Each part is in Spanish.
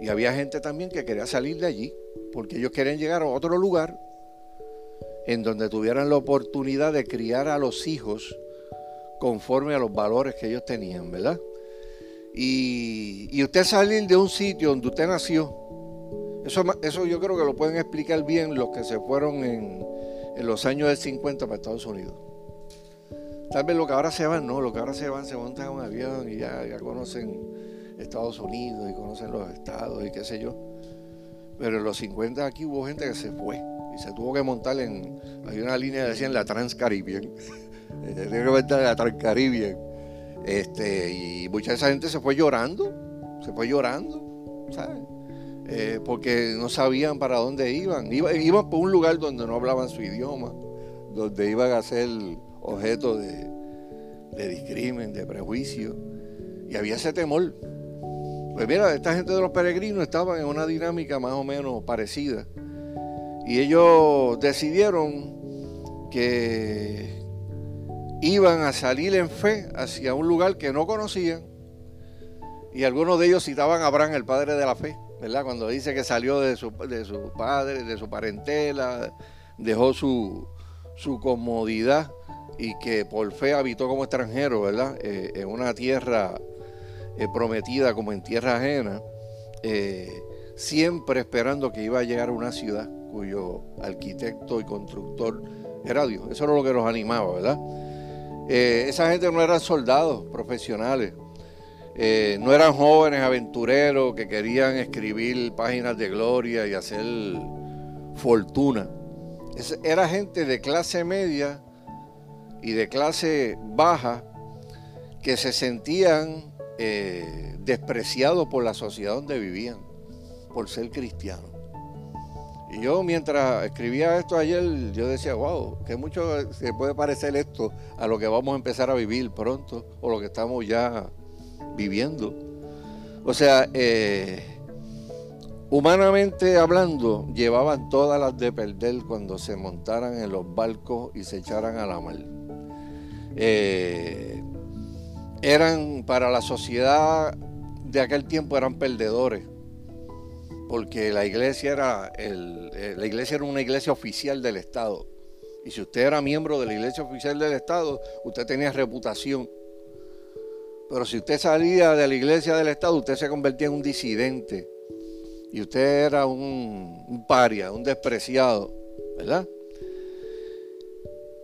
Y había gente también que quería salir de allí, porque ellos querían llegar a otro lugar en donde tuvieran la oportunidad de criar a los hijos conforme a los valores que ellos tenían, ¿verdad? Y, usted salir de un sitio donde usted nació, eso, eso yo creo que lo pueden explicar bien los que se fueron en, los años del 50 para Estados Unidos. Tal vez lo que ahora se van, no, lo que ahora se van, se montan en un avión y ya conocen Estados Unidos y conocen los estados y qué sé yo. Pero en los 50 aquí hubo gente que se fue y se tuvo que montar en. Hay una línea que decían la Transcaribbean. Tiene que montar la Transcaribbean. Este, y mucha de esa gente se fue llorando. Se fue llorando, ¿sabes? Eh, porque no sabían para dónde iban. iban por un lugar donde no hablaban su idioma, donde iban a ser objeto de, de discrimen, de prejuicio. Y había ese temor. Pues mira, esta gente de los peregrinos estaban en una dinámica más o menos parecida. Y ellos decidieron que iban a salir en fe hacia un lugar que no conocían. Y algunos de ellos citaban a Abraham, el padre de la fe, ¿verdad? Cuando dice que salió de su, de su padre, de su parentela, dejó su, su comodidad y que por fe habitó como extranjero, ¿verdad? Eh, en una tierra eh, prometida como en tierra ajena, eh, siempre esperando que iba a llegar a una ciudad cuyo arquitecto y constructor era Dios. Eso era lo que los animaba, ¿verdad? Eh, esa gente no eran soldados profesionales, no eran jóvenes aventureros que querían escribir páginas de gloria y hacer fortuna. era gente de clase media y de clase baja que se sentían eh, despreciados por la sociedad donde vivían, por ser cristianos. Y yo mientras escribía esto ayer, yo decía, wow, que mucho se puede parecer esto a lo que vamos a empezar a vivir pronto o lo que estamos ya viviendo. O sea, eh, humanamente hablando, llevaban todas las de perder cuando se montaran en los barcos y se echaran a la mar. Eh, eran para la sociedad de aquel tiempo eran perdedores porque la iglesia era eh, la iglesia era una iglesia oficial del Estado. Y si usted era miembro de la iglesia oficial del Estado, usted tenía reputación. Pero si usted salía de la iglesia del Estado, usted se convertía en un disidente. Y usted era un, un paria, un despreciado, ¿verdad?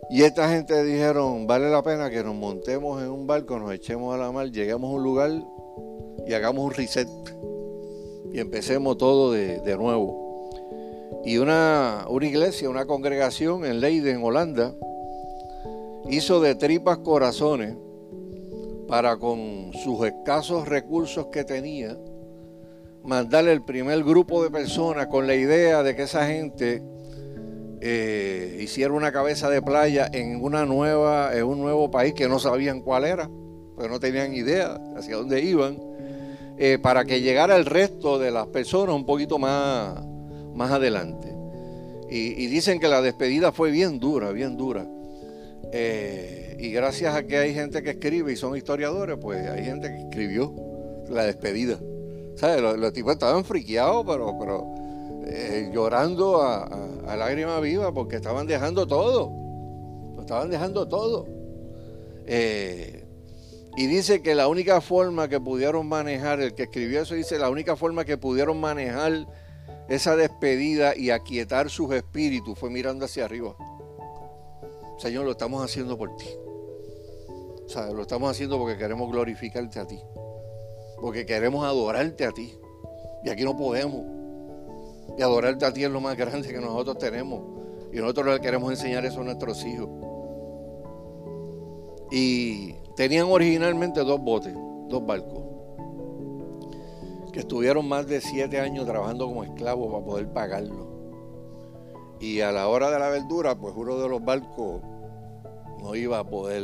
Y esta gente dijeron, vale la pena que nos montemos en un barco, nos echemos a la mar, lleguemos a un lugar y hagamos un reset y empecemos todo de, nuevo. Y una, una, iglesia, una congregación en Leiden, Holanda, hizo de tripas corazones para con sus escasos recursos que tenía, mandarle el primer grupo de personas con la idea de que esa gente eh, hiciera una cabeza de playa en una nueva, en un nuevo país que no sabían cuál era, porque no tenían idea hacia dónde iban eh, para que llegara el resto de las personas un poquito más, más adelante. Y, dicen que la despedida fue bien dura, bien dura. Eh, y gracias a que hay gente que escribe y son historiadores, pues hay gente que escribió la despedida. ¿Sabes? Los, tipos estaban friqueados, pero eh, llorando a, a, a lágrima viva porque estaban dejando todo. Lo estaban dejando todo. Eh, y dice que la única forma que pudieron manejar, el que escribió eso dice, la única forma que pudieron manejar esa despedida y aquietar sus espíritus fue mirando hacia arriba. Señor, lo estamos haciendo por ti. O sea, lo estamos haciendo porque queremos glorificarte a ti. Porque queremos adorarte a ti. Y aquí no podemos. Y adorarte a ti es lo más grande que nosotros tenemos. Y nosotros le queremos enseñar eso a nuestros hijos. Y Tenían originalmente dos botes, dos barcos, que estuvieron más de siete años trabajando como esclavos para poder pagarlo. Y a la hora de la verdura, pues uno de los barcos no iba a poder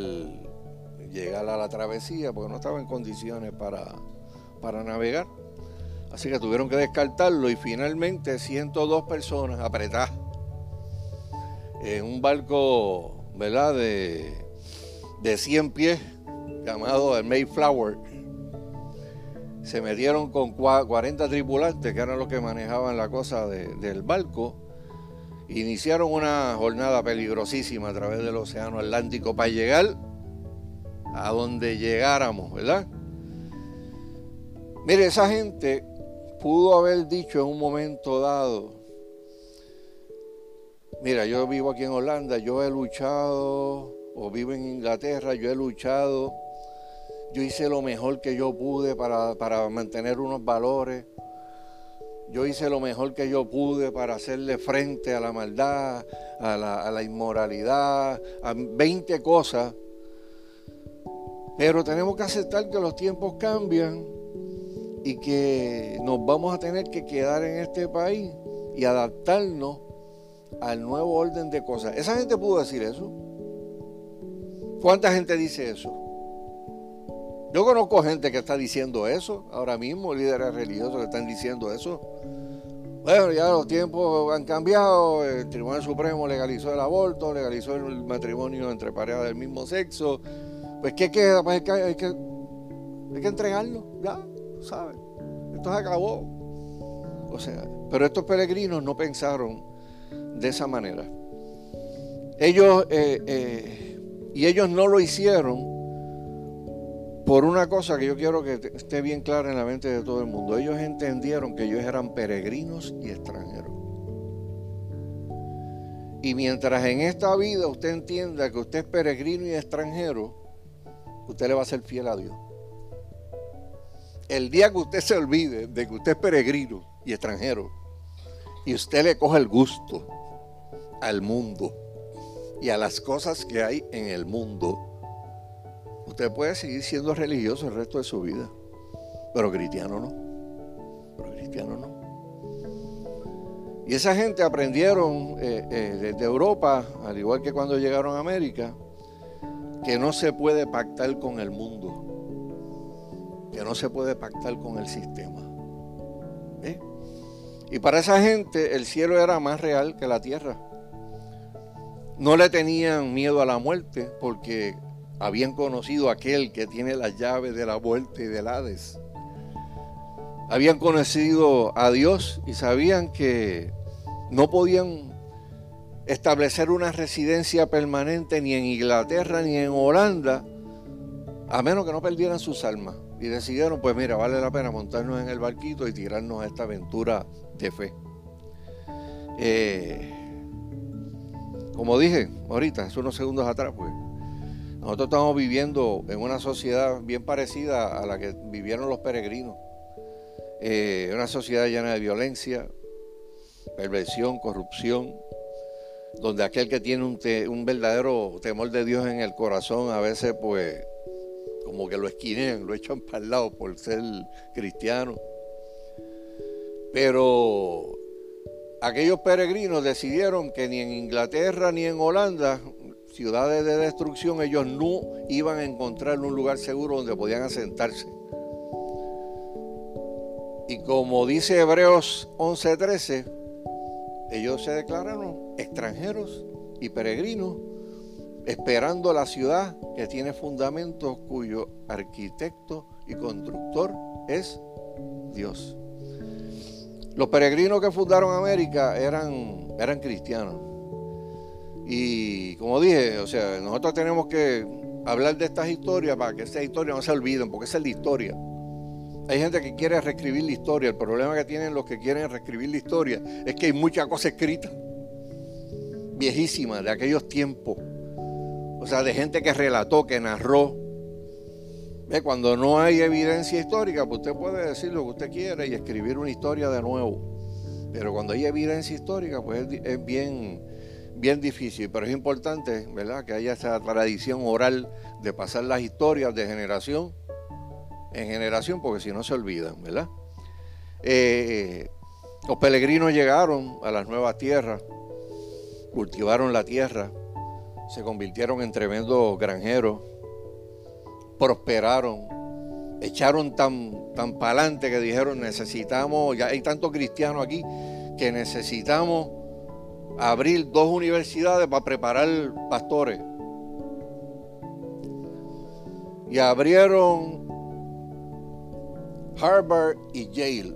llegar a la travesía porque no estaba en condiciones para, para navegar. Así que tuvieron que descartarlo y finalmente 102 personas apretadas en un barco, ¿verdad? De, de 100 pies llamado el Mayflower, se metieron con 40 tripulantes, que eran los que manejaban la cosa del barco, iniciaron una jornada peligrosísima a través del Océano Atlántico para llegar a donde llegáramos, ¿verdad? Mire, esa gente pudo haber dicho en un momento dado, mira, yo vivo aquí en Holanda, yo he luchado, o vivo en Inglaterra, yo he luchado yo hice lo mejor que yo pude para, mantener unos valores. Yo hice lo mejor que yo pude para hacerle frente a la maldad, a la, a la inmoralidad, a 20 cosas. Pero tenemos que aceptar que los tiempos cambian y que nos vamos a tener que quedar en este país y adaptarnos al nuevo orden de cosas. ¿Esa gente pudo decir eso? ¿Cuánta gente dice eso? Yo conozco gente que está diciendo eso ahora mismo, líderes religiosos que están diciendo eso. Bueno, ya los tiempos han cambiado, el Tribunal Supremo legalizó el aborto, legalizó el matrimonio entre parejas del mismo sexo. Pues ¿qué queda? Pues hay que, hay que, hay que entregarlo, Esto se acabó. O sea, pero estos peregrinos no pensaron de esa manera. Ellos, eh, eh, y ellos no lo hicieron por una cosa que yo quiero que esté bien clara en la mente de todo el mundo. Ellos entendieron que ellos eran peregrinos y extranjeros. Y mientras en esta vida usted entienda que usted es peregrino y extranjero, usted le va a ser fiel a Dios. El día que usted se olvide de que usted es peregrino y extranjero, y usted le coja el gusto al mundo y a las cosas que hay en el mundo, Usted puede seguir siendo religioso el resto de su vida, pero cristiano no. Pero cristiano no. Y esa gente aprendieron eh, eh, desde Europa, al igual que cuando llegaron a América, que no se puede pactar con el mundo, que no se puede pactar con el sistema. Y para esa gente el cielo era más real que la tierra. No le tenían miedo a la muerte porque habían conocido a aquel que tiene las llaves de la muerte y del Hades. Habían conocido a Dios y sabían que no podían establecer una residencia permanente ni en Inglaterra ni en Holanda, a menos que no perdieran sus almas. Y decidieron, pues mira, vale la pena montarnos en el barquito y tirarnos a esta aventura de fe. Eh, como dije ahorita, hace unos segundos atrás, pues nosotros estamos viviendo en una sociedad bien parecida a la que vivieron los peregrinos. Eh, una sociedad llena de violencia, perversión, corrupción, donde aquel que tiene un, un, verdadero temor de Dios en el corazón a veces pues como que lo esquinean, lo echan para el lado por ser cristiano. Pero aquellos peregrinos decidieron que ni en Inglaterra ni en Holanda ciudades de destrucción, ellos no iban a encontrar un lugar seguro donde podían asentarse. Y como dice Hebreos 11:13, ellos se declararon extranjeros y peregrinos, esperando la ciudad que tiene fundamentos cuyo arquitecto y constructor es Dios. Los peregrinos que fundaron América eran, eran cristianos. Y como dije, o sea, nosotros tenemos que hablar de estas historias para que estas historias no se olviden, porque esa es la historia. Hay gente que quiere reescribir la historia. El problema que tienen los que quieren reescribir la historia es que hay mucha cosa escrita, viejísima, de aquellos tiempos. O sea, de gente que relató, que narró. ¿Ve? Cuando no hay evidencia histórica, pues usted puede decir lo que usted quiera y escribir una historia de nuevo. Pero cuando hay evidencia histórica, pues es bien bien difícil, pero es importante, ¿verdad?, que haya esa tradición oral de pasar las historias de generación en generación, porque si no se olvidan, ¿verdad? Eh, los peregrinos llegaron a las nuevas tierras, cultivaron la tierra, se convirtieron en tremendos granjeros, prosperaron, echaron tan, tan para adelante que dijeron necesitamos, ya hay tantos cristianos aquí, que necesitamos abrir dos universidades para preparar pastores. Y abrieron Harvard y Yale,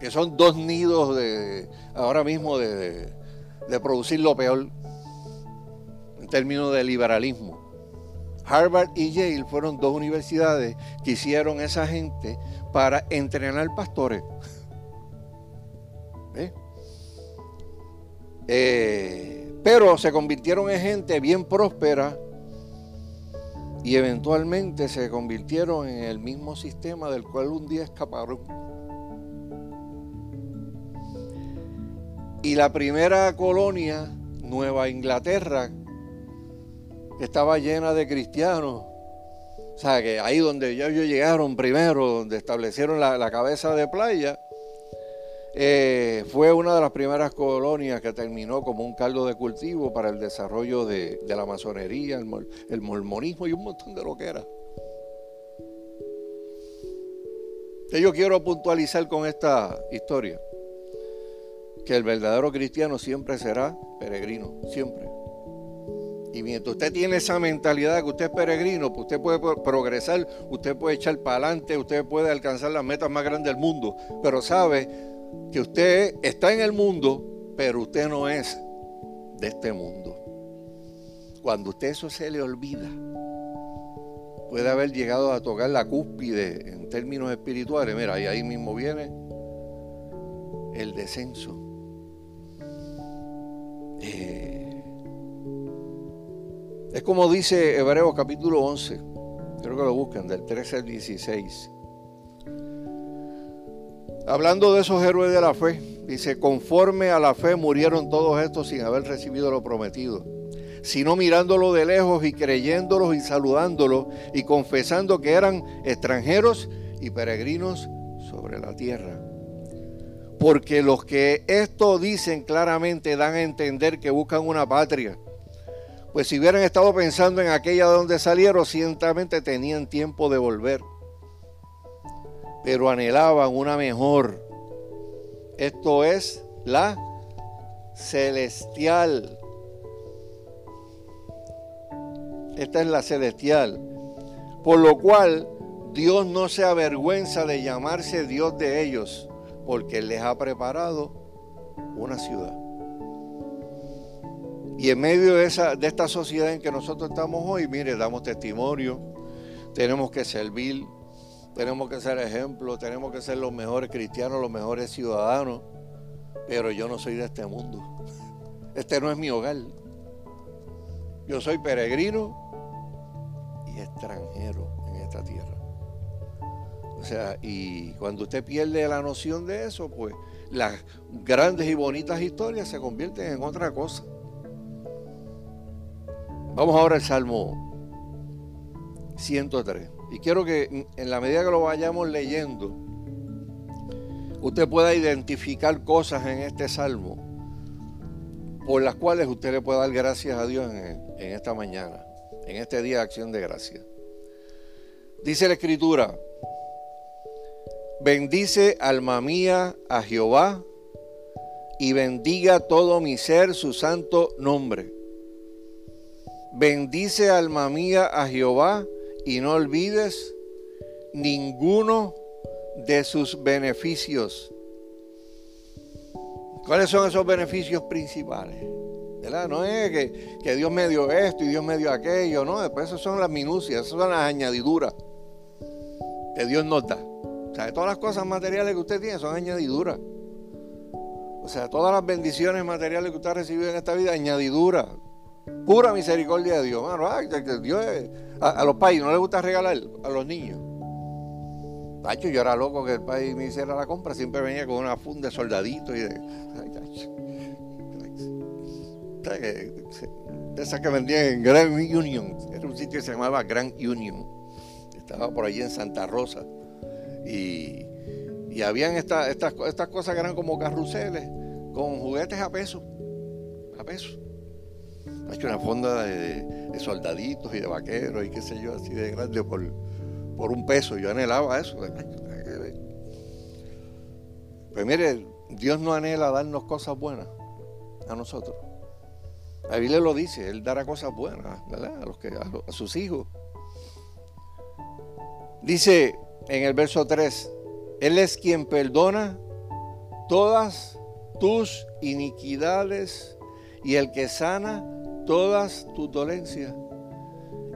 que son dos nidos de ahora mismo de, de producir lo peor en términos de liberalismo. Harvard y Yale fueron dos universidades que hicieron esa gente para entrenar pastores. Eh, pero se convirtieron en gente bien próspera y eventualmente se convirtieron en el mismo sistema del cual un día escaparon. Y la primera colonia, Nueva Inglaterra, estaba llena de cristianos. O sea, que ahí donde ellos llegaron primero, donde establecieron la, cabeza de playa, eh, fue una de las primeras colonias que terminó como un caldo de cultivo para el desarrollo de, la masonería, el, el, mormonismo y un montón de lo que era. Yo quiero puntualizar con esta historia que el verdadero cristiano siempre será peregrino, siempre. Y mientras usted tiene esa mentalidad que usted es peregrino, pues usted puede progresar, usted puede echar para adelante, usted puede alcanzar las metas más grandes del mundo, pero sabe que usted está en el mundo, pero usted no es de este mundo. Cuando usted eso se le olvida, puede haber llegado a tocar la cúspide en términos espirituales. Mira, y ahí mismo viene el descenso. Eh, es como dice Hebreos capítulo 11, creo que lo buscan, del 13 al 16. Hablando de esos héroes de la fe, dice, conforme a la fe murieron todos estos sin haber recibido lo prometido, sino mirándolo de lejos y creyéndolos y saludándolos y confesando que eran extranjeros y peregrinos sobre la tierra. Porque los que esto dicen claramente dan a entender que buscan una patria. Pues si hubieran estado pensando en aquella de donde salieron, ciertamente tenían tiempo de volver. Pero anhelaban una mejor. Esto es la celestial. Esta es la celestial. Por lo cual Dios no se avergüenza de llamarse Dios de ellos porque les ha preparado una ciudad. Y en medio de, esa, de esta sociedad en que nosotros estamos hoy, mire, damos testimonio, tenemos que servir, tenemos que ser ejemplo, tenemos que ser los mejores cristianos, los mejores ciudadanos, pero yo no soy de este mundo. Este no es mi hogar. Yo soy peregrino y extranjero en esta tierra. O sea, y cuando usted pierde la noción de eso, pues las grandes y bonitas historias se convierten en otra cosa. Vamos ahora al Salmo 103. Y quiero que en la medida que lo vayamos leyendo, usted pueda identificar cosas en este salmo por las cuales usted le puede dar gracias a Dios en esta mañana, en este día de acción de gracias. Dice la escritura, Bendice alma mía a Jehová y bendiga todo mi ser su santo nombre. Bendice alma mía a Jehová y no olvides ninguno de sus beneficios. ¿Cuáles son esos beneficios principales? No es que, que, Dios me dio esto y Dios me dio aquello, no, después esas son las minucias, esas son las añadiduras que Dios nos da. Sea, todas las cosas materiales que usted tiene son añadiduras. O sea, todas las bendiciones materiales que usted ha recibido en esta vida, añadiduras. Pura misericordia de Dios. a, los países no les gusta regalar a los niños. Tacho, yo era loco que el país me hiciera la compra. Siempre venía con una funda de soldaditos y de. de esas que vendían en Grand Union. Era un sitio que se llamaba Grand Union. Estaba por allí en Santa Rosa. Y, y habían estas, estas, estas cosas que eran como carruseles con juguetes a peso. A peso. Ha hecho una fonda de, soldaditos y de vaqueros y qué sé yo, así de grande por, por un peso. Yo anhelaba eso. Pues mire, Dios no anhela darnos cosas buenas a nosotros. La Biblia lo dice, Él dará cosas buenas, ¿verdad? A, los que, a sus hijos. Dice en el verso 3, Él es quien perdona todas tus iniquidades y el que sana todas tus dolencias,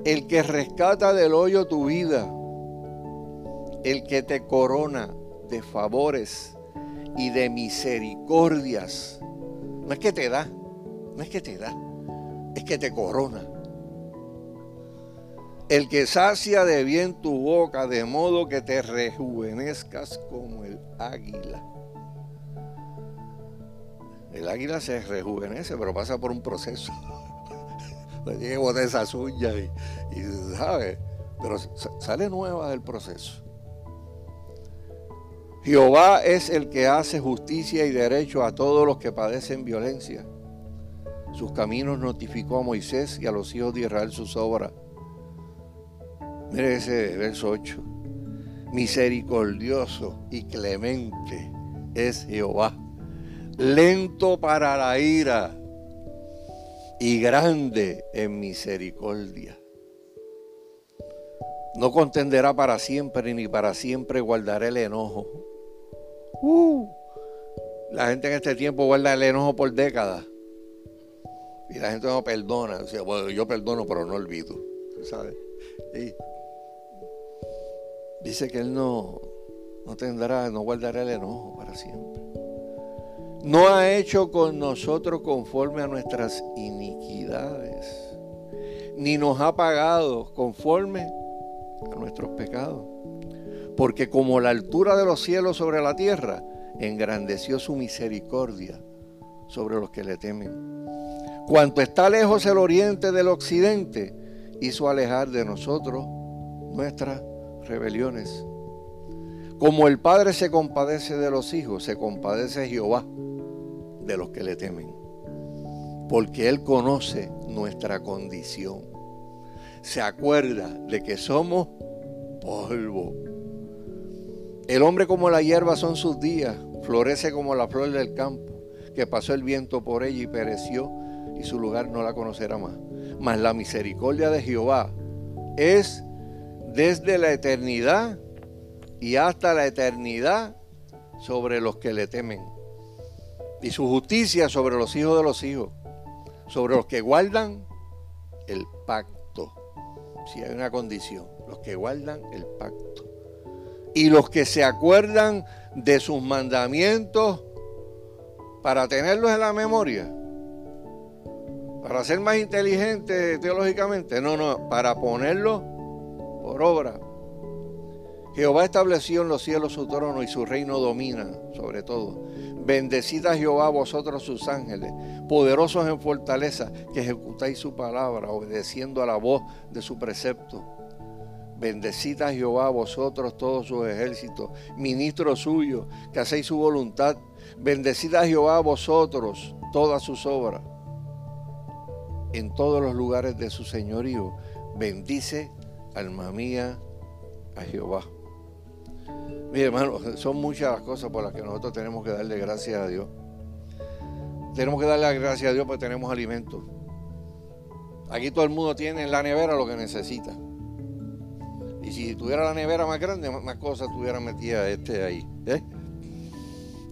el que rescata del hoyo tu vida, el que te corona de favores y de misericordias. No es que te da, no es que te da, es que te corona. El que sacia de bien tu boca, de modo que te rejuvenezcas como el águila. El águila se rejuvenece, pero pasa por un proceso. Le que botar esas uñas y, y, ¿sabes? Pero sale nueva del proceso. Jehová es el que hace justicia y derecho a todos los que padecen violencia. Sus caminos notificó a Moisés y a los hijos de Israel sus obras. Mire ese verso 8. Misericordioso y clemente es Jehová, lento para la ira y grande en misericordia. No contenderá para siempre, ni para siempre guardará el enojo. Uh. la gente en este tiempo guarda el enojo por décadas. Y la gente no perdona. bueno, yo perdono, pero no olvido. ¿Sabes? Dice que Él no, no tendrá, no guardará el enojo para siempre. No ha hecho con nosotros conforme a nuestras iniquidades, ni nos ha pagado conforme a nuestros pecados porque como la altura de los cielos sobre la tierra, engrandeció su misericordia sobre los que le temen. Cuanto está lejos el oriente del occidente, hizo alejar de nosotros nuestras rebeliones. Como el Padre se compadece de los hijos, se compadece Jehová de los que le temen, porque Él conoce nuestra condición. Se acuerda de que somos polvo el hombre como la hierba son sus días, florece como la flor del campo, que pasó el viento por ella y pereció, y su lugar no la conocerá más. Mas la misericordia de Jehová es desde la eternidad y hasta la eternidad sobre los que le temen. Y su justicia sobre los hijos de los hijos, sobre los que guardan el pacto. Si hay una condición, los que guardan el pacto y los que se acuerdan de sus mandamientos para tenerlos en la memoria, para ser más inteligentes teológicamente, no, no, para ponerlos por obra. Jehová estableció en los cielos su trono y su reino domina sobre todo. Bendecid a Jehová vosotros sus ángeles, poderosos en fortaleza, que ejecutáis su palabra, obedeciendo a la voz de su precepto. Bendecid a Jehová vosotros todos sus ejércitos, ministros suyos, que hacéis su voluntad. Bendecid a Jehová vosotros todas sus obras. En todos los lugares de su señorío, bendice, alma mía, a Jehová. Mire, hermano, son muchas las cosas por las que nosotros tenemos que darle gracias a Dios. Tenemos que darle gracias a Dios porque tenemos alimento. Aquí todo el mundo tiene en la nevera lo que necesita. Y si tuviera la nevera más grande, más cosas tuviera metida este ahí. ¿eh?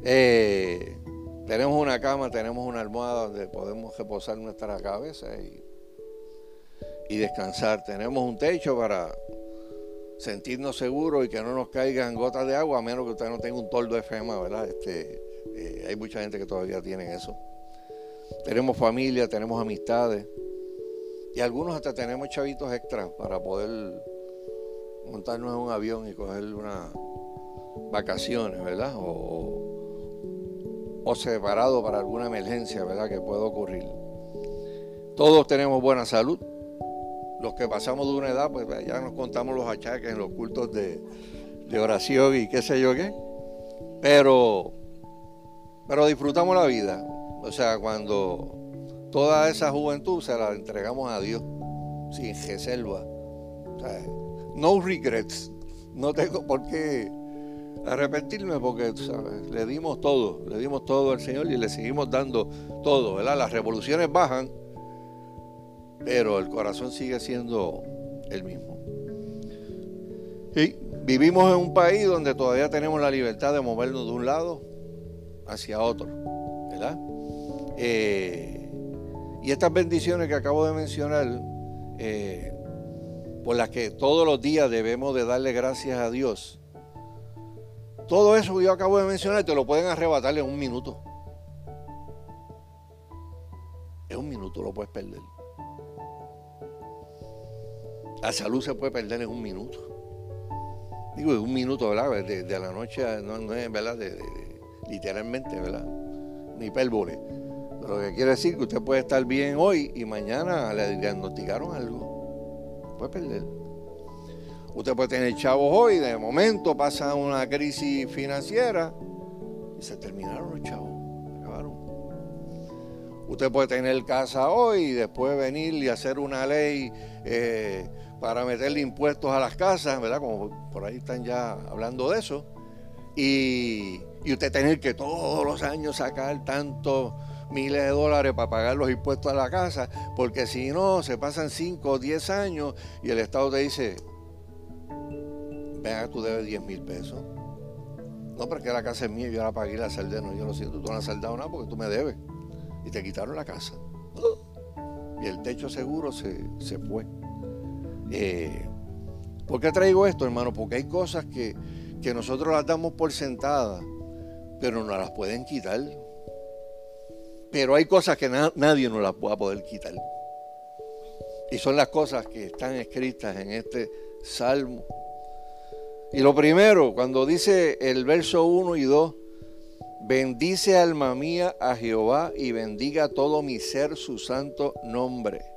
Eh, tenemos una cama, tenemos una almohada donde podemos reposar nuestra cabeza y, y descansar. Tenemos un techo para sentirnos seguros y que no nos caigan gotas de agua, a menos que usted no tenga un toldo de FEMA, ¿verdad? Este, eh, hay mucha gente que todavía tiene eso. Tenemos familia, tenemos amistades y algunos hasta tenemos chavitos extras para poder montarnos en un avión y coger unas vacaciones, ¿verdad? O, separado para alguna emergencia, ¿verdad? Que pueda ocurrir. Todos tenemos buena salud. Los que pasamos de una edad, pues ya nos contamos los achaques en los cultos de, oración y qué sé yo qué. Pero, pero disfrutamos la vida. O sea, cuando toda esa juventud se la entregamos a Dios sin reserva. No regrets. No tengo por qué arrepentirme porque le dimos todo, le dimos todo al Señor y le seguimos dando todo, ¿verdad? Las revoluciones bajan, pero el corazón sigue siendo el mismo. Y vivimos en un país donde todavía tenemos la libertad de movernos de un lado hacia otro, ¿verdad? Eh, y estas bendiciones que acabo de mencionar, eh, por las que todos los días debemos de darle gracias a Dios, todo eso que yo acabo de mencionar te lo pueden arrebatar en un minuto. En un minuto lo puedes perder. La salud se puede perder en un minuto. Digo, en un minuto, ¿verdad? De, la noche, no, no es, ¿verdad? literalmente, ¿verdad? Ni hipérbole. Lo que quiere decir que usted puede estar bien hoy y mañana le diagnosticaron algo. Puede perder. Usted puede tener chavos hoy, de momento pasa una crisis financiera y se terminaron los chavos. Acabaron. Usted puede tener casa hoy y después venir y hacer una ley eh, para meterle impuestos a las casas, ¿verdad? Como por ahí están ya hablando de eso. Y, y usted tener que todos los años sacar tantos miles de dólares para pagar los impuestos a la casa, porque si no, se pasan 5 o 10 años y el Estado te dice, venga, tú debes 10 mil pesos. No, porque la casa es mía, yo la pagué la saldé, no, yo lo siento, tú no has saldado nada porque tú me debes. Y te quitaron la casa. Y el techo seguro se, fue. Eh, ¿Por qué traigo esto, hermano? Porque hay cosas que, que nosotros las damos por sentadas, pero no las pueden quitar. Pero hay cosas que nadie nos las va a poder quitar. Y son las cosas que están escritas en este salmo. Y lo primero, cuando dice el verso 1 y 2, bendice alma mía a Jehová y bendiga todo mi ser su santo nombre.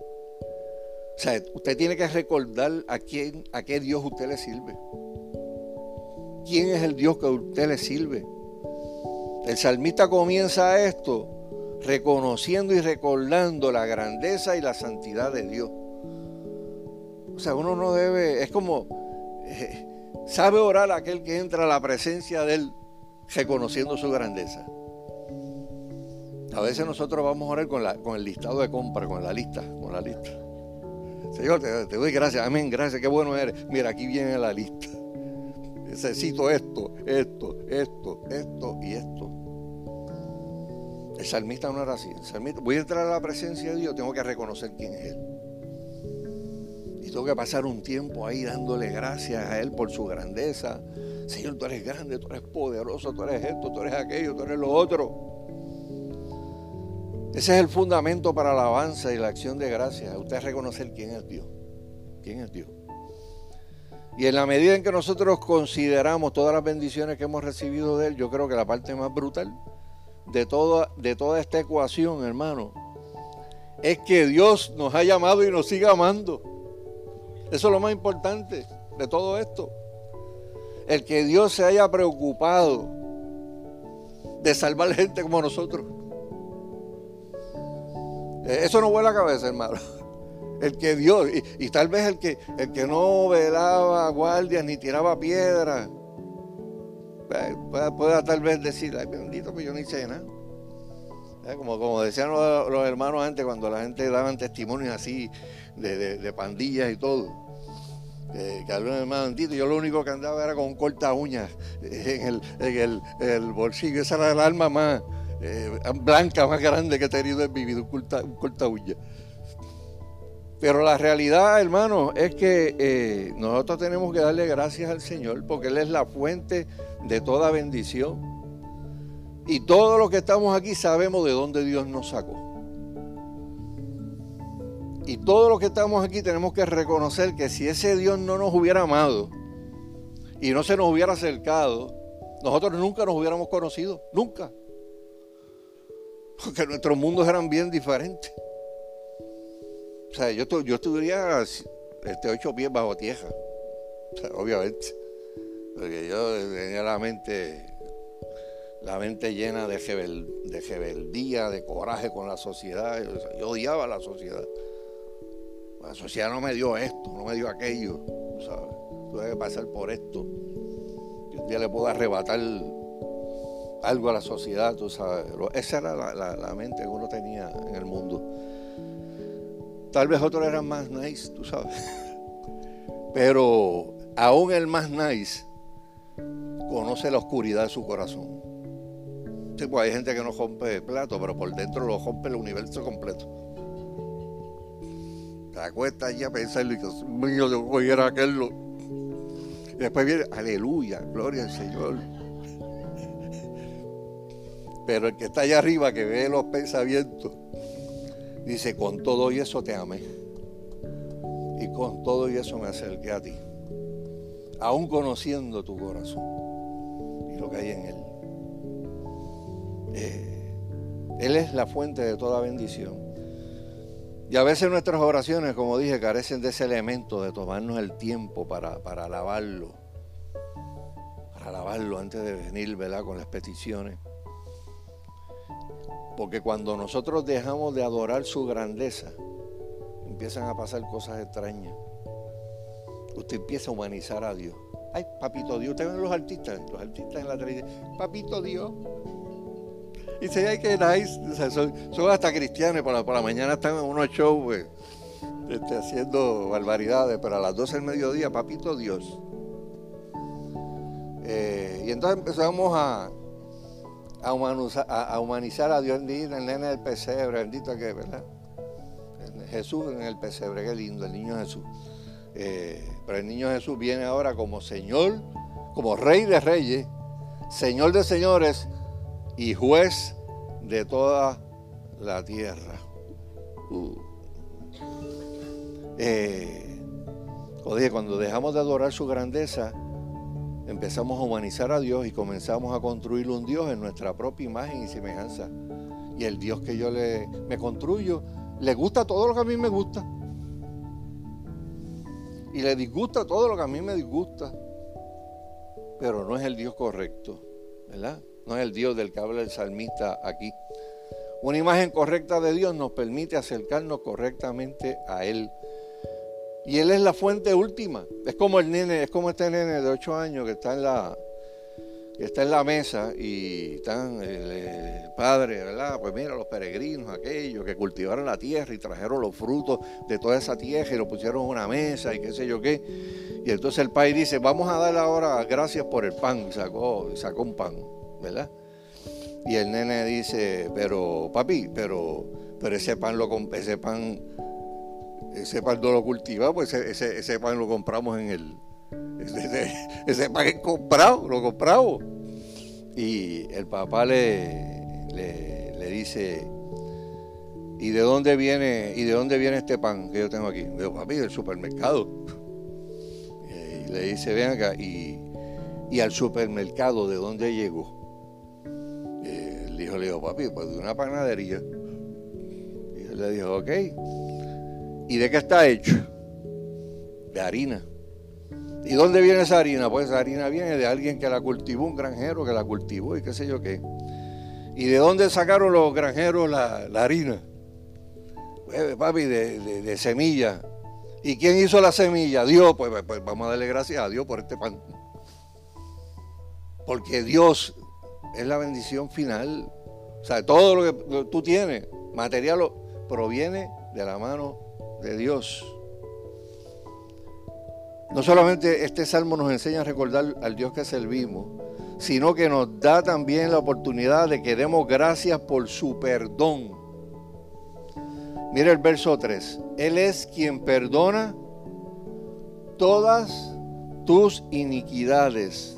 O sea, usted tiene que recordar a quién, a qué Dios usted le sirve. ¿Quién es el Dios que usted le sirve? El salmista comienza esto reconociendo y recordando la grandeza y la santidad de Dios. O sea, uno no debe, es como, eh, Sabe orar aquel que entra a la presencia de Él reconociendo su grandeza. A veces nosotros vamos a orar con, la, con el listado de compra, con la lista, con la lista. Señor, te, doy gracias, amén, gracias, qué bueno eres. Mira, aquí viene la lista. Necesito esto, esto, esto, esto y esto. El salmista no era así. El salmista, voy a entrar a la presencia de Dios, tengo que reconocer quién es Él tengo que pasar un tiempo ahí dándole gracias a Él por su grandeza. Señor, tú eres grande, tú eres poderoso, tú eres esto, tú eres aquello, tú eres lo otro. Ese es el fundamento para la alabanza y la acción de gracias. Usted reconocer quién es Dios. ¿Quién es Dios? Y en la medida en que nosotros consideramos todas las bendiciones que hemos recibido de Él, yo creo que la parte más brutal de toda, de toda esta ecuación, hermano, es que Dios nos ha llamado y nos sigue amando. Eso es lo más importante de todo esto. El que Dios se haya preocupado de salvar gente como nosotros. Eh, eso no vuela la cabeza, hermano. El que Dios, y, tal vez el que, el que no velaba guardias ni tiraba piedras, eh, pueda, tal vez decir, ay bendito, pues yo no hice nada. Eh, como, como decían los, hermanos antes, cuando la gente daban testimonios así de, pandillas y todo. que hablaban hermano yo lo único que andaba era con un corta uñas en el, bolsillo. Esa era el alma más eh, blanca, más grande que he tenido en mi vida, un corta, un uña. Pero la realidad, hermano, es que eh, nosotros tenemos que darle gracias al Señor porque Él es la fuente de toda bendición. Y todos los que estamos aquí sabemos de dónde Dios nos sacó. Y todos los que estamos aquí tenemos que reconocer que si ese Dios no nos hubiera amado y no se nos hubiera acercado, nosotros nunca nos hubiéramos conocido, nunca. Porque nuestros mundos eran bien diferentes. O sea, yo, yo estudiaría este, ocho pies bajo tierra, obviamente. Porque yo tenía la mente la mente llena de, de rebeldía, de coraje con la sociedad. Yo odiaba la sociedad. La sociedad no me dio esto, no me dio aquello. ¿sabes? Tuve que pasar por esto. Y un día le puedo arrebatar algo a la sociedad, tú sabes. Esa era la, mente que uno tenía en el mundo. Tal vez otros eran más nice, tú sabes. Pero aún el más nice conoce la oscuridad de su corazón. Sí, pues hay gente que no rompe plato, pero por dentro lo rompe el universo completo. Te acuestas allí a pensar y dices, mío, yo voy a aquel. Y después viene, aleluya, gloria al Señor. Pero el que está allá arriba, que ve los pensamientos, dice, con todo y eso te amé. Y con todo y eso me acerqué a ti. Aún conociendo tu corazón y lo que hay en él. Eh, él es la fuente de toda bendición. Y a veces nuestras oraciones, como dije, carecen de ese elemento de tomarnos el tiempo para, para alabarlo. Para alabarlo antes de venir, ¿verdad? Con las peticiones. Porque cuando nosotros dejamos de adorar su grandeza, empiezan a pasar cosas extrañas. Usted empieza a humanizar a Dios. Ay, papito Dios, usted ven los artistas, los artistas en la televisión, papito Dios. Y se hay que nice, son, hasta cristianos, por la, por la mañana están en unos shows pues, este, haciendo barbaridades, pero a las 12 del mediodía, papito Dios. Eh, y entonces empezamos a, a humanizar a, Dios, el nene del pesebre, bendito que, ¿verdad? Jesús en el pesebre, qué lindo, el niño Jesús. Eh, pero el niño Jesús viene ahora como Señor, como Rey de Reyes, Señor de Señores y Juez de toda la tierra. Uh. Eh, cuando dejamos de adorar su grandeza, empezamos a humanizar a Dios y comenzamos a construir un Dios en nuestra propia imagen y semejanza. Y el Dios que yo le, me construyo le gusta todo lo que a mí me gusta. Y le disgusta todo lo que a mí me disgusta. Pero no es el Dios correcto, ¿verdad? No es el Dios del que habla el salmista aquí. Una imagen correcta de Dios nos permite acercarnos correctamente a Él. Y Él es la fuente última. Es como el nene, es como este nene de 8 años que está en la, está en la mesa y están el, padre, ¿verdad? Pues mira, los peregrinos, aquellos que cultivaron la tierra y trajeron los frutos de toda esa tierra y lo pusieron en una mesa y qué sé yo qué. Y entonces el padre dice, vamos a darle ahora gracias por el pan. Sacó, sacó un pan, ¿verdad? Y el nene dice, pero papi, pero, pero ese pan lo ese pan ese pan no lo cultiva, pues ese, pan lo compramos en el. Ese, pan es comprado, lo compramos. Y el papá le, le, dice, ¿y de dónde viene, y de dónde viene este pan que yo tengo aquí? Digo, papi, del supermercado. Y le dice, ven acá, y, al supermercado, ¿de dónde llegó? el hijo le dijo, papi, pues de una panadería. Y él le dijo, ok. ¿Y de qué está hecho? De harina. ¿Y dónde viene esa harina? Pues esa harina viene de alguien que la cultivó, un granjero que la cultivó y qué sé yo qué. ¿Y de dónde sacaron los granjeros la, harina? Pues, papi, de, semilla. ¿Y quién hizo la semilla? Dios. Pues, pues, pues, vamos a darle gracias a Dios por este pan. Porque Dios es la bendición final. O sea, todo lo que tú tienes, material, proviene de la mano de Dios. No solamente este salmo nos enseña a recordar al Dios que servimos, sino que nos da también la oportunidad de que demos gracias por su perdón. Mira el verso 3. Él es quien perdona todas tus iniquidades.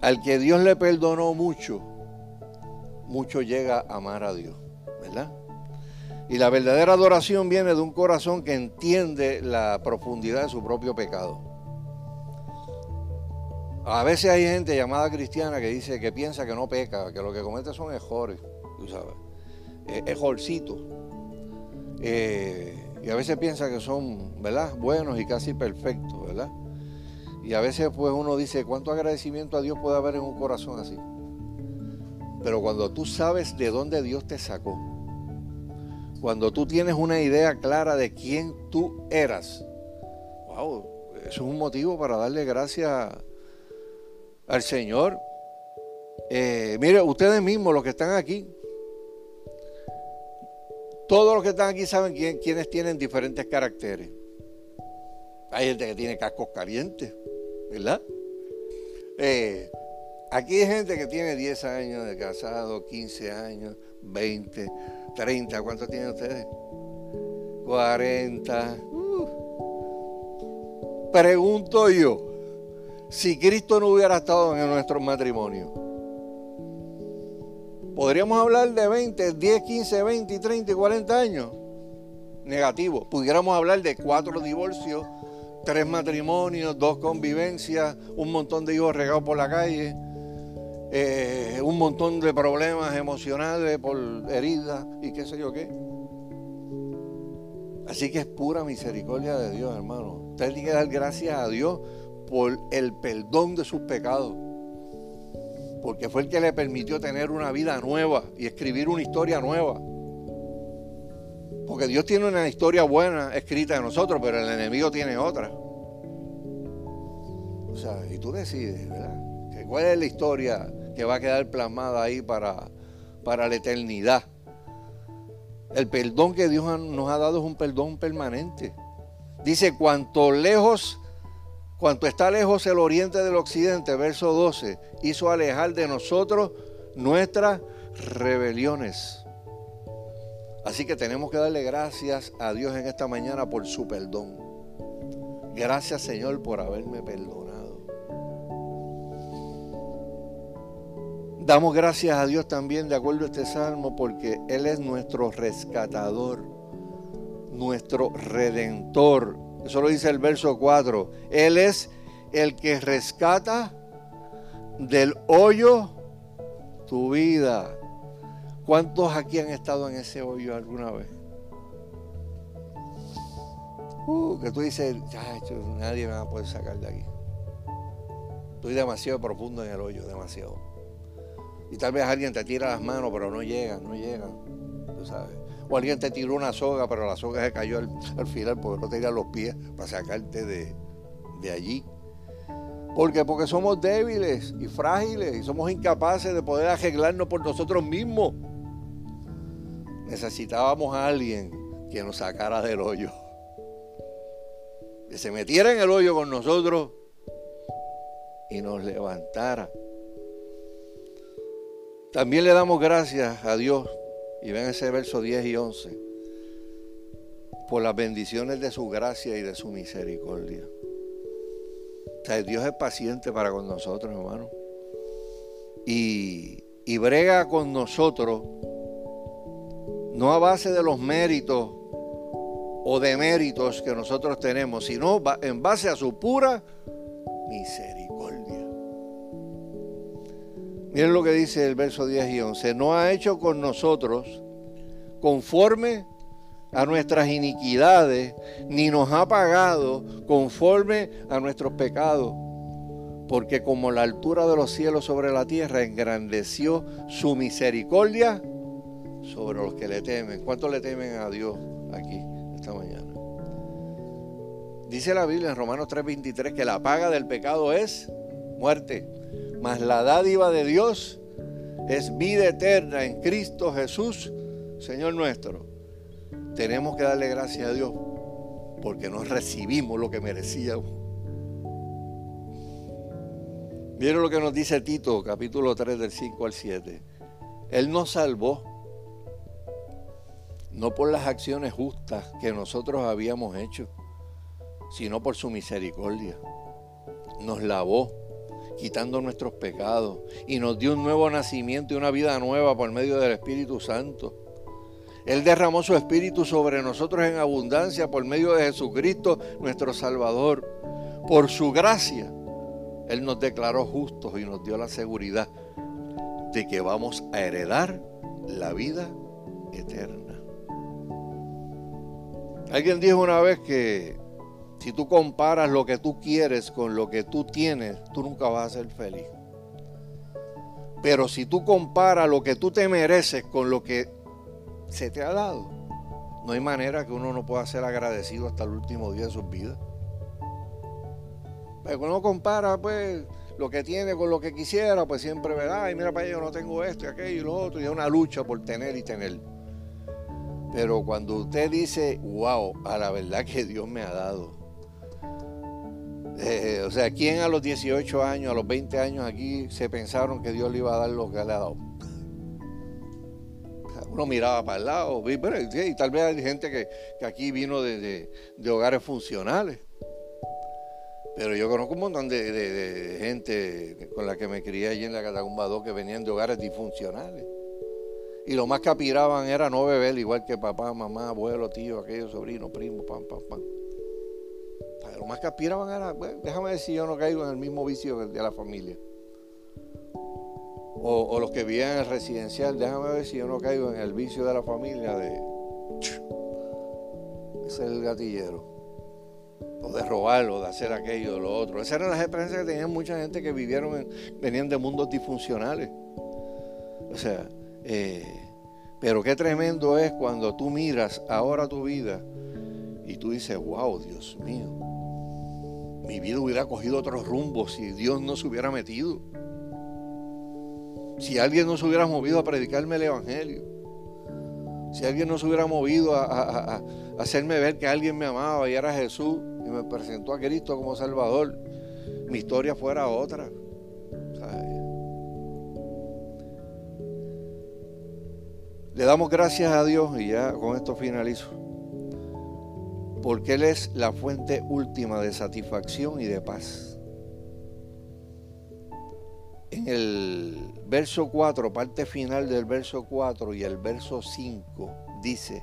Al que Dios le perdonó mucho, mucho llega a amar a Dios. Y la verdadera adoración viene de un corazón que entiende la profundidad de su propio pecado. A veces hay gente llamada cristiana que dice que piensa que no peca, que lo que comete son errores, tú sabes, eh, errorcitos. Eh, y a veces piensa que son, ¿verdad? Buenos y casi perfectos, ¿verdad? Y a veces pues uno dice, ¿cuánto agradecimiento a Dios puede haber en un corazón así? Pero cuando tú sabes de dónde Dios te sacó, cuando tú tienes una idea clara de quién tú eras, wow, eso es un motivo para darle gracias al Señor. Eh, mire, ustedes mismos, los que están aquí, todos los que están aquí saben quién, quiénes tienen diferentes caracteres. Hay gente que tiene cascos calientes, ¿verdad? Eh, aquí hay gente que tiene 10 años de casado, 15 años, 20, 30. ¿Cuántos tienen ustedes? 40. Uh. Pregunto yo, si Cristo no hubiera estado en nuestro matrimonio, podríamos hablar de 20, 10, 15, 20, 30 y 40 años. Negativo. Pudiéramos hablar de cuatro divorcios, tres matrimonios, dos convivencias, un montón de hijos regados por la calle, eh, un montón de problemas emocionales por heridas y qué sé yo qué. Así que es pura misericordia de Dios, hermano. Usted tiene que dar gracias a Dios por el perdón de sus pecados. Porque fue el que le permitió tener una vida nueva y escribir una historia nueva. Porque Dios tiene una historia buena escrita de nosotros, pero el enemigo tiene otra. O sea, y tú decides, ¿verdad? ¿Cuál es la historia que va a quedar plasmada ahí para, para la eternidad? El perdón que Dios nos ha dado es un perdón permanente. Dice, cuanto lejos Cuanto está lejos el oriente del occidente, verso 12, hizo alejar de nosotros nuestras rebeliones. Así que tenemos que darle gracias a Dios en esta mañana por su perdón. Gracias Señor por haberme perdonado. Damos gracias a Dios también de acuerdo a este salmo porque Él es nuestro rescatador, nuestro redentor eso lo dice el verso 4. Él es el que rescata del hoyo tu vida. ¿Cuántos aquí han estado en ese hoyo alguna vez? Uh, que tú dices, nadie me va a poder sacar de aquí. Estoy demasiado profundo en el hoyo, demasiado. Y tal vez alguien te tira las manos, pero no llega, no llega. Tú sabes. O alguien te tiró una soga, pero la soga se cayó al, final porque no tenía los pies para sacarte de, de allí. ¿Por qué? Porque somos débiles y frágiles y somos incapaces de poder arreglarnos por nosotros mismos. Necesitábamos a alguien que nos sacara del hoyo. Que se metiera en el hoyo con nosotros y nos levantara. También le damos gracias a Dios y ven ese verso 10 y 11. Por las bendiciones de su gracia y de su misericordia. O sea, Dios es paciente para con nosotros, hermano. Y, y brega con nosotros, no a base de los méritos o de méritos que nosotros tenemos, sino en base a su pura misericordia. Miren lo que dice el verso 10 y 11. No ha hecho con nosotros conforme a nuestras iniquidades, ni nos ha pagado conforme a nuestros pecados. Porque como la altura de los cielos sobre la tierra engrandeció su misericordia sobre los que le temen. ¿Cuántos le temen a Dios aquí esta mañana? Dice la Biblia en Romanos 3:23 que la paga del pecado es muerte mas la dádiva de Dios es vida eterna en Cristo Jesús, Señor nuestro. Tenemos que darle gracias a Dios porque no recibimos lo que merecíamos. Miren lo que nos dice Tito, capítulo 3, del 5 al 7. Él nos salvó, no por las acciones justas que nosotros habíamos hecho, sino por su misericordia. Nos lavó quitando nuestros pecados y nos dio un nuevo nacimiento y una vida nueva por medio del Espíritu Santo. Él derramó su Espíritu sobre nosotros en abundancia por medio de Jesucristo, nuestro Salvador. Por su gracia, Él nos declaró justos y nos dio la seguridad de que vamos a heredar la vida eterna. Alguien dijo una vez que si tú comparas lo que tú quieres con lo que tú tienes, tú nunca vas a ser feliz. Pero si tú comparas lo que tú te mereces con lo que se te ha dado, no hay manera que uno no pueda ser agradecido hasta el último día de sus vidas. Pero cuando uno compara, pues, lo que tiene con lo que quisiera, pues siempre verá, ay, mira para allá, yo no tengo esto y aquello y lo otro, y es una lucha por tener y tener. Pero cuando usted dice, wow, a la verdad que Dios me ha dado, Eh, o sea, ¿quién a los 18 años, a los 20 años aquí se pensaron que Dios le iba a dar lo que? Uno miraba para el lado, y tal vez hay gente que, aquí vino de, hogares funcionales. Pero yo conozco un montón de, gente con la que me crié allí en la Catacumba 2 que venían de hogares disfuncionales. Y lo más que aspiraban era no beber, igual que papá, mamá, abuelo, tío, aquellos sobrinos, primos, pam, pam, pam. Lo más que aspiraban era, déjame ver si yo no caigo en el mismo vicio de la familia. O, los que vivían en el residencial, déjame ver si yo no caigo en el vicio de la familia de... Ese es el gatillero. O de robarlo, de hacer aquello, de lo otro. Esas eran las experiencias que tenían mucha gente que vivieron, venían de mundos disfuncionales. O sea, eh, pero qué tremendo es cuando tú miras ahora tu vida y tú dices, wow, Dios mío, mi vida hubiera cogido otro rumbo si Dios no se hubiera metido. Si alguien no se hubiera movido a predicarme el Evangelio. Si alguien no se hubiera movido a, hacerme ver que alguien me amaba y era Jesús y me presentó a Cristo como Salvador, mi historia fuera otra. Le damos gracias a Dios y ya con esto finalizo. Porque Él es la fuente última de satisfacción y de paz. En el verso 4, parte final del verso 4 y el verso 5, dice,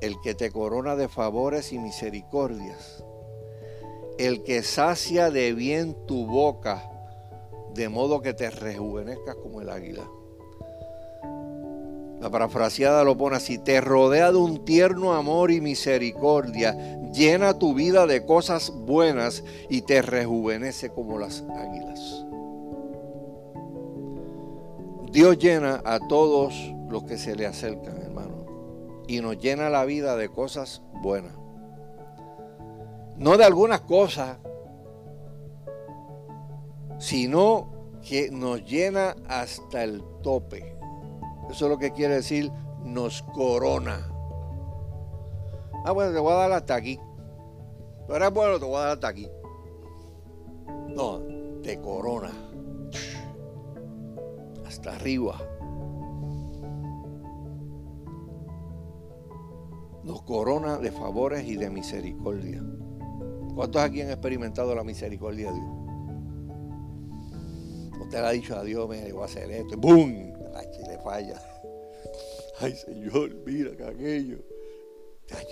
el que te corona de favores y misericordias, el que sacia de bien tu boca, de modo que te rejuvenezcas como el águila. La parafraseada lo pone así, te rodea de un tierno amor y misericordia, llena tu vida de cosas buenas y te rejuvenece como las águilas. Dios llena a todos los que se le acercan, hermano, y nos llena la vida de cosas buenas. No de algunas cosas, sino que nos llena hasta el tope. Eso es lo que quiere decir nos corona. Ah, bueno, te voy a dar hasta aquí. Pero eres bueno, te voy a dar hasta aquí. No, te corona. Hasta arriba. Nos corona de favores y de misericordia. ¿Cuántos aquí han experimentado la misericordia de Dios? Usted le ha dicho a Dios, me voy a hacer esto. Y ¡Bum! le falla. Ay, Señor, mira que aquello.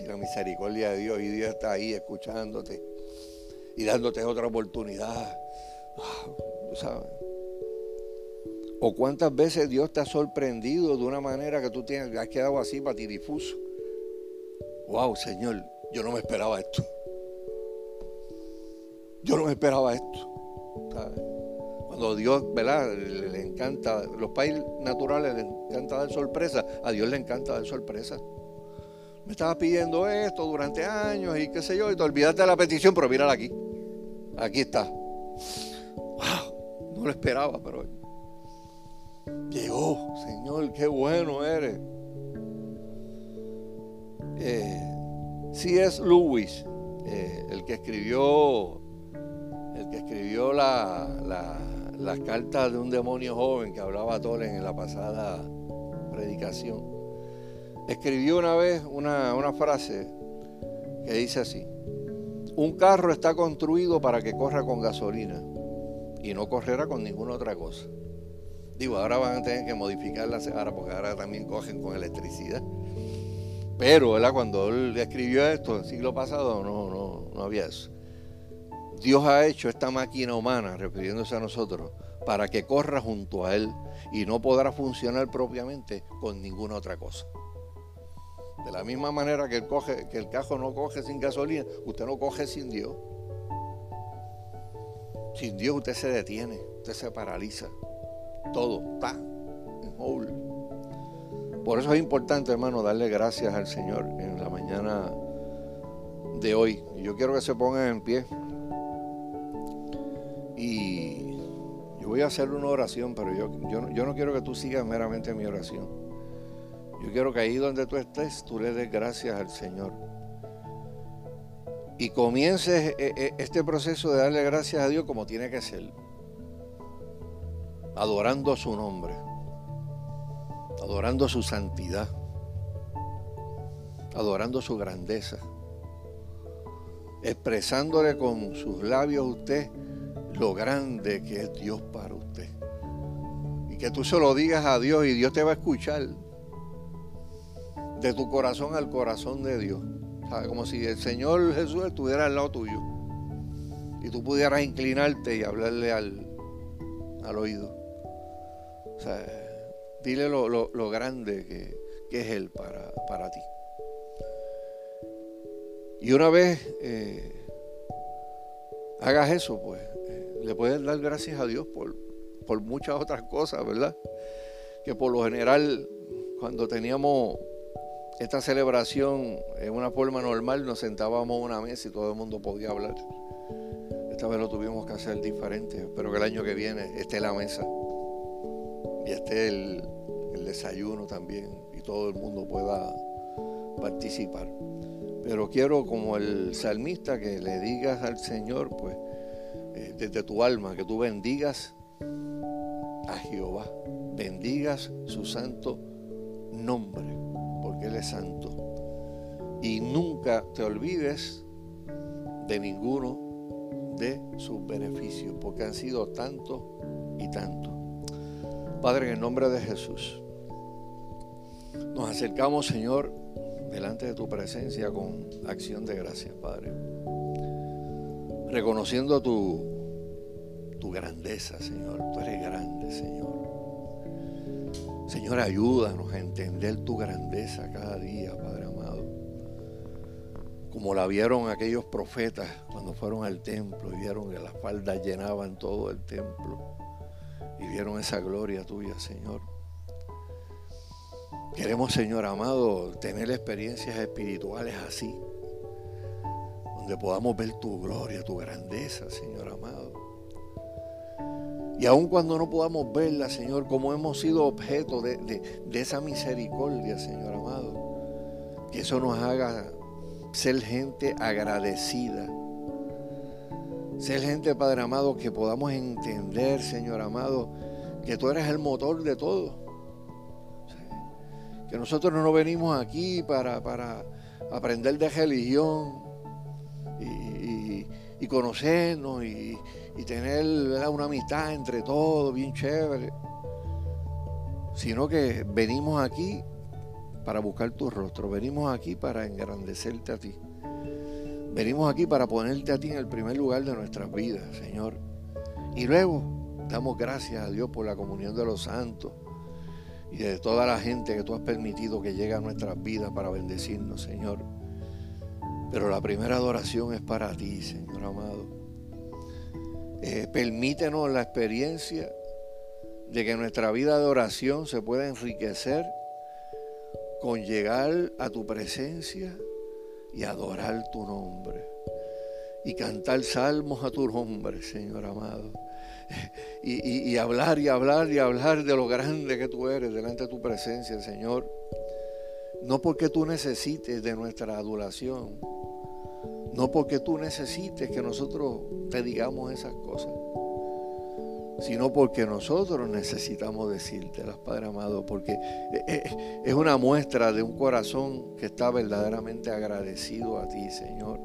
La misericordia de Dios y Dios está ahí escuchándote y dándote otra oportunidad. ¿sabes? O cuántas veces Dios te ha sorprendido de una manera que tú tienes, has quedado así patidifuso. Wow, Señor, yo no me esperaba esto. Yo no me esperaba esto. Cuando Dios, ¿verdad? Le, encanta, los países naturales le encanta dar sorpresa, a Dios le encanta dar sorpresa. Me estaba pidiendo esto durante años y qué sé yo, y te olvidaste de la petición, pero mírala aquí. Aquí está. Wow, no lo esperaba, pero llegó. Señor, qué bueno eres. Eh, C.S. Lewis, eh, el que escribió, el que escribió la las cartas de un demonio joven que hablaba Tolen en la pasada predicación. Escribió una vez una, una frase que dice así, un carro está construido para que corra con gasolina y no correrá con ninguna otra cosa. Digo, ahora van a tener que modificar la ahora porque ahora también cogen con electricidad. Pero. Cuando él escribió esto, el siglo pasado, no, no, no había eso. Dios ha hecho esta máquina humana, refiriéndose a nosotros, para que corra junto a Él y no podrá funcionar propiamente con ninguna otra cosa. De la misma manera que el, coge, cajo no coge sin gasolina, usted no coge sin Dios. Sin Dios usted se detiene, usted se paraliza. Todo está en hold. Por eso es importante, hermano, darle gracias al Señor en la mañana de hoy. Yo quiero que se pongan en pie. Y yo voy a hacer una oración, pero yo, yo, no quiero que tú sigas meramente mi oración. Yo quiero que ahí donde tú estés, tú le des gracias al Señor. y comiences eh, eh, este proceso de darle gracias a Dios como tiene que ser, adorando su nombre, adorando su santidad, adorando su grandeza, expresándole con sus labios a usted lo grande que es Dios para usted. Y que tú se lo digas a Dios y Dios te va a escuchar de tu corazón al corazón de Dios como si el Señor Jesús estuviera al lado tuyo y tú pudieras inclinarte y hablarle al, al oído. O sea, dile lo, grande que, es Él para, para, ti. Y una vez eh, hagas eso, pues le puedes dar gracias a Dios por, por muchas otras cosas, ¿verdad? Que por lo general, cuando teníamos esta celebración en una forma normal nos sentábamos a una mesa y todo el mundo podía hablar. Esta vez lo tuvimos que hacer diferente. Espero que el año que viene esté la mesa y esté el, el desayuno también y todo el mundo pueda participar. Pero quiero como el salmista que le digas al Señor, pues, eh, desde tu alma, que tú bendigas a Jehová, bendigas su santo nombre porque Él es santo. Y nunca te olvides de ninguno de sus beneficios, porque han sido tantos y tantos. Padre, en el nombre de Jesús, nos acercamos, Señor, delante de tu presencia con acción de gracias, Padre. Reconociendo tu, grandeza, Señor. Tú eres grande, Señor. Señor, ayúdanos a entender tu grandeza cada día, Padre amado. Como la vieron aquellos profetas cuando fueron al templo y vieron que las faldas llenaban todo el templo y vieron esa gloria tuya, Señor. Queremos, Señor amado, tener experiencias espirituales así, donde podamos ver tu gloria, tu grandeza, Señor amado. Y aun cuando no podamos verla, Señor, como hemos sido objeto de, esa misericordia, Señor amado, que eso nos haga ser gente agradecida. Ser gente, Padre amado, que podamos entender, Señor amado, que tú eres el motor de todo. Que nosotros no venimos aquí para, aprender de religión y conocernos y, y tener una amistad entre todos, bien chévere, sino que venimos aquí para buscar tu rostro, venimos aquí para engrandecerte a ti, venimos aquí para ponerte a ti en el primer lugar de nuestras vidas, Señor. Y luego damos gracias a Dios por la comunión de los santos y de toda la gente que tú has permitido que llegue a nuestras vidas para bendecirnos, Señor. Pero la primera adoración es para ti, Señor amado. Eh, permítenos la experiencia de que nuestra vida de oración se pueda enriquecer con llegar a tu presencia y adorar tu nombre. Y cantar salmos a tu nombre, Señor amado. Y, y, hablar y hablar y hablar de lo grande que tú eres delante de tu presencia, Señor. No porque tú necesites de nuestra adoración, no porque tú necesites que nosotros te digamos esas cosas, sino porque nosotros necesitamos decírtelas, Padre amado, porque eh, eh, es una muestra de un corazón que está verdaderamente agradecido a ti, Señor.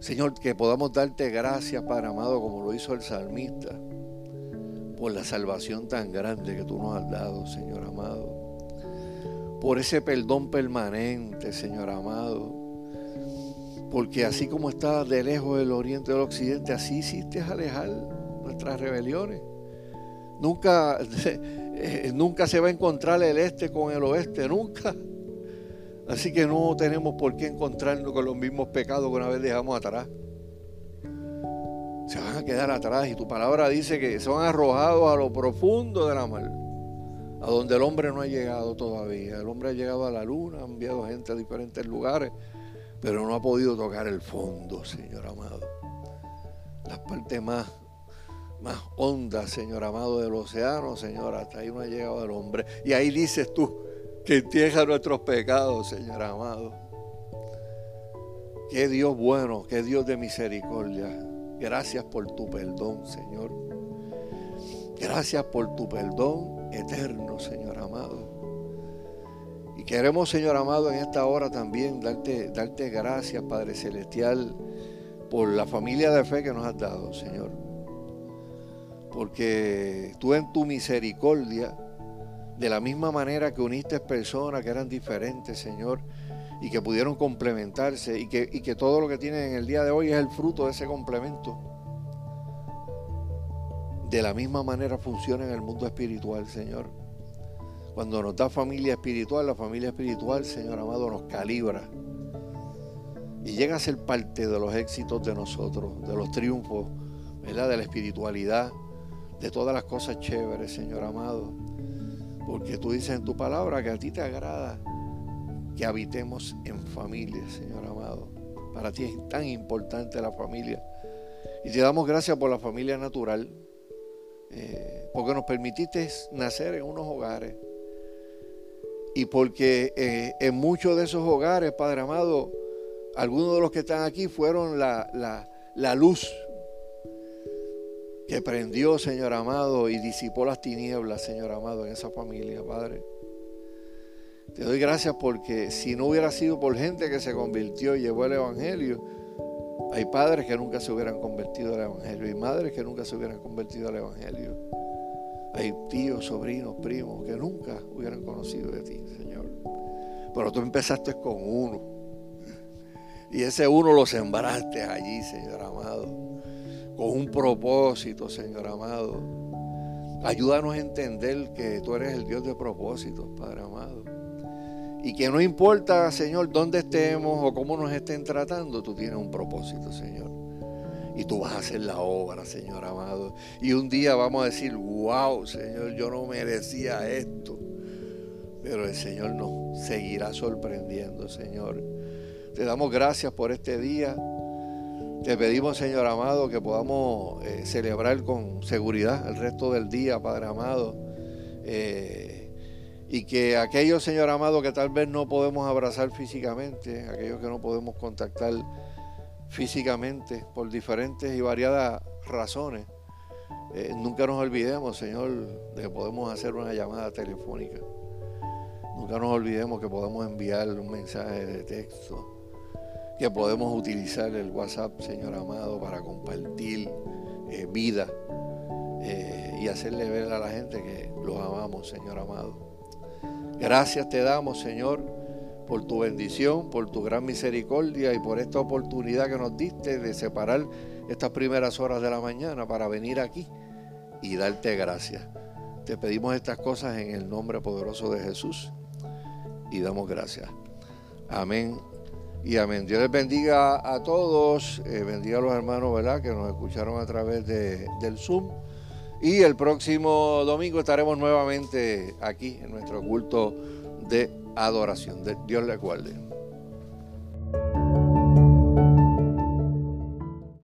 Señor, que podamos darte gracias, Padre amado, como lo hizo el salmista, por la salvación tan grande que tú nos has dado, Señor amado. Por ese perdón permanente, Señor amado porque así como está de lejos el oriente del occidente, así hiciste alejar nuestras rebeliones. Nunca, eh, nunca se va a encontrar el este con el oeste, nunca. Así que no tenemos por qué encontrarnos con los mismos pecados que una vez dejamos atrás. Se van a quedar atrás y tu palabra dice que son arrojados a lo profundo de la mar, a donde el hombre no ha llegado todavía. El hombre ha llegado a la luna, ha enviado gente a diferentes lugares, pero no ha podido tocar el fondo, Señor amado. Las partes más, más hondas, Señor amado, del océano, Señor, hasta ahí no ha llegado el hombre. Y ahí dices tú que entierra nuestros pecados, Señor amado. Qué Dios bueno, qué Dios de misericordia. Gracias por tu perdón, Señor. Gracias por tu perdón eterno, Señor amado. Queremos, Señor amado, en esta hora también darte, darte gracias, Padre Celestial, por la familia de fe que nos has dado, Señor. Porque tú en tu misericordia, de la misma manera que uniste personas que eran diferentes, Señor, y que pudieron complementarse, y que, y que todo lo que tienen en el día de hoy es el fruto de ese complemento. De la misma manera funciona en el mundo espiritual, Señor. Cuando nos da familia espiritual, la familia espiritual, Señor amado, nos calibra. Y llega a ser parte de los éxitos de nosotros, de los triunfos. De la espiritualidad, de todas las cosas chéveres, Señor amado. Porque tú dices en tu palabra que a ti te agrada que habitemos en familia, Señor amado. Para ti es tan importante la familia. Y te damos gracias por la familia natural, eh, porque nos permitiste nacer en unos hogares y porque eh, en muchos de esos hogares, Padre amado, algunos de los que están aquí fueron la, luz que prendió, Señor amado, y disipó las tinieblas, Señor amado, en esa familia, Padre. Te doy gracias porque si no hubiera sido por gente que se convirtió y llevó el Evangelio, hay padres que nunca se hubieran convertido al Evangelio y madres que nunca se hubieran convertido al Evangelio. Hay tíos, sobrinos, primos que nunca hubieran conocido de ti, Señor. Pero tú empezaste con uno. Y ese uno lo sembraste allí, Señor amado. Con un propósito, Señor amado. Ayúdanos a entender que tú eres el Dios de propósitos, Padre amado. Y que no importa, Señor, dónde estemos o cómo nos estén tratando, tú tienes un propósito, Señor y tú vas a hacer la obra, Señor amado. Y un día vamos a decir, wow, Señor, yo no merecía esto. Pero el Señor nos seguirá sorprendiendo, Señor. Te damos gracias por este día. Te pedimos, Señor amado, que podamos eh, celebrar con seguridad el resto del día, Padre amado. Eh, y que aquellos, Señor amado, que tal vez no podemos abrazar físicamente, aquellos que no podemos contactar físicamente por diferentes y variadas razones. Eh, nunca nos olvidemos, Señor, de que podemos hacer una llamada telefónica. Nunca nos olvidemos que podemos enviar un mensaje de texto, que podemos utilizar el WhatsApp, Señor amado, para compartir eh, vida eh, y hacerle ver a la gente que los amamos, Señor amado. Gracias te damos, Señor por tu bendición, por tu gran misericordia y por esta oportunidad que nos diste de separar estas primeras horas de la mañana para venir aquí y darte gracias. Te pedimos estas cosas en el nombre poderoso de Jesús y damos gracias. Amén y amén. Dios les bendiga a todos, eh, bendiga a los hermanos ¿verdad? que nos escucharon a través de, del Zoom. Y el próximo domingo estaremos nuevamente aquí en nuestro culto de adoración. Dios le guarde.